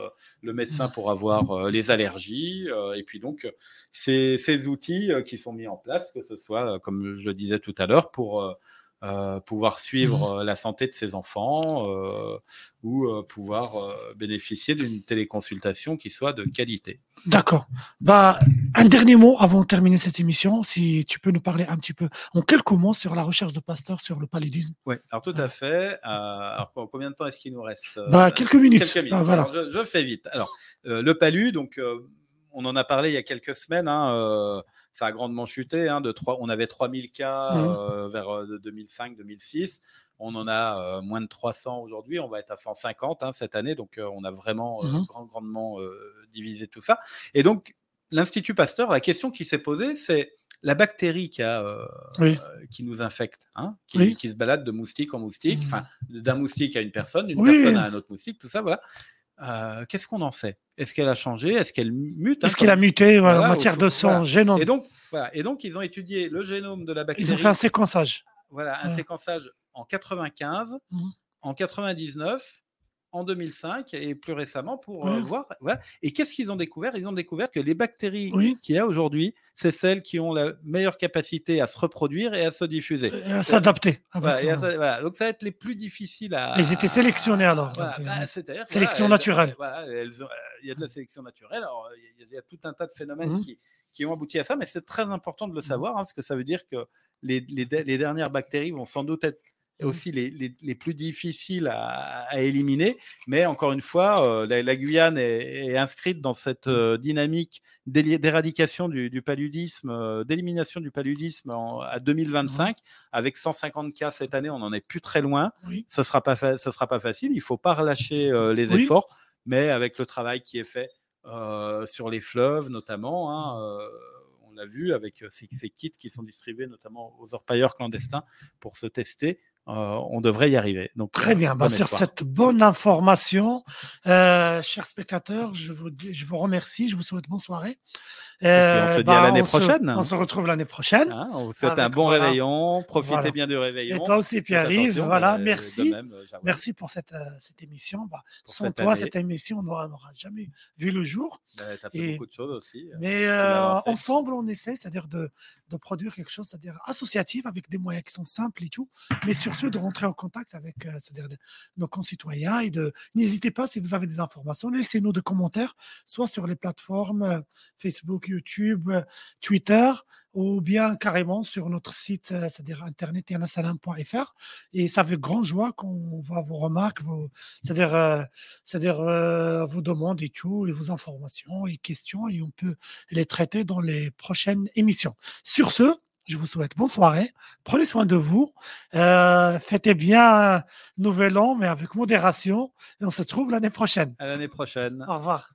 le médecin pour avoir euh, les allergies, et puis donc ces, ces outils qui sont mis en place, que ce soit, comme je le disais tout à l'heure, pour euh, pouvoir suivre mmh. euh, la santé de ses enfants euh, ou pouvoir bénéficier d'une téléconsultation qui soit de qualité. D'accord. Bah, un dernier mot avant de terminer cette émission, si tu peux nous parler un petit peu en quelques mots sur la recherche de Pasteur sur le paludisme. Oui, alors tout à fait. alors combien de temps est-ce qu'il nous reste bah, Quelques minutes. Quelques minutes. voilà. je, je, fais vite. Alors, le palu, donc on en a parlé il y a quelques semaines. Hein, ça a grandement chuté. Hein, de 3, on avait 3000 cas mmh. euh, vers 2005-2006. Euh, on en a euh, moins de 300 aujourd'hui. On va être à 150 hein, cette année. Donc, on a vraiment mmh. grandement divisé tout ça. Et donc, l'Institut Pasteur, la question qui s'est posée, c'est la bactérie qui, a, qui nous infecte, hein, qui, qui, se balade de moustique en moustique, mmh. enfin d'un moustique à une personne, d'une personne à un autre moustique, tout ça, voilà. Qu'est-ce qu'on en sait? Est-ce qu'elle a changé? Est-ce qu'elle mute hein, Est-ce qu'elle a muté? En matière de son génome. Et donc, et donc, ils ont étudié le génome de la bactérie. Ils ont fait un séquençage. Voilà, un séquençage en 95, mmh. en 99 en 2005 et plus récemment pour euh, voir. Et qu'est-ce qu'ils ont découvert? Ils ont découvert que les bactéries qu'il y a aujourd'hui, c'est celles qui ont la meilleure capacité à se reproduire et à se diffuser. Et à s'adapter. Voilà, Donc ça va être les plus difficiles à. Ils étaient sélectionnés alors. Bah, sélection naturelle. il y a de la sélection naturelle. Alors, il y, a, tout un tas de phénomènes mmh. qui, qui, ont abouti à ça, mais c'est très important de le mmh. savoir, hein, parce que ça veut dire que les, les, les dernières bactéries vont sans doute être. Aussi les, plus difficiles à, éliminer. Mais encore une fois, euh, la, Guyane est, inscrite dans cette mmh. euh, dynamique d'éradication du, paludisme, euh, d'élimination du paludisme à 2025. Avec 150 cas cette année, on n'en est plus très loin. Ce ne sera, pas sera pas facile. Il ne faut pas relâcher les efforts, mais avec le travail qui est fait sur les fleuves notamment. Hein, on l'a vu avec ces, ces, kits qui sont distribués notamment aux orpailleurs clandestins pour se tester. Euh, on devrait y arriver. Donc, Très euh, bien. Bah, sur cette bonne information, euh, chers spectateurs, je vous, je vous remercie. Je vous souhaite bonne soirée. on se dit à bah, l'année prochaine. on se retrouve l'année prochaine. Hein, on vous souhaite un bon réveillon. Profitez bien du réveillon. Et toi aussi, Pierre-Yves. Voilà, merci. merci pour cette, cette émission. Bah, sans toi, cette émission n'aura jamais vu le jour. tu as fait beaucoup de choses aussi. Mais ensemble, on essaie, c'est-à-dire de, de, produire quelque chose, c'est-à-dire associatif avec des moyens qui sont simples et tout, mais surtout de rentrer en contact avec euh, nos concitoyens et de n'hésitez pas si vous avez des informations, laissez-nous des commentaires, soit sur les plateformes euh, Facebook, YouTube, euh, Twitter, ou bien carrément sur notre site, c'est-à-dire internet yanasalam.fr. Et ça fait grande joie qu'on voit vos remarques, vos, c'est-à-dire, c'est-à-dire vos demandes et tout, et vos informations et questions, et on peut les traiter dans les prochaines émissions. Sur ce, je vous souhaite bonne soirée. Prenez soin de vous. Euh, fêtez bien Nouvel An, mais avec modération. Et on se retrouve l'année prochaine. À l'année prochaine. Au revoir.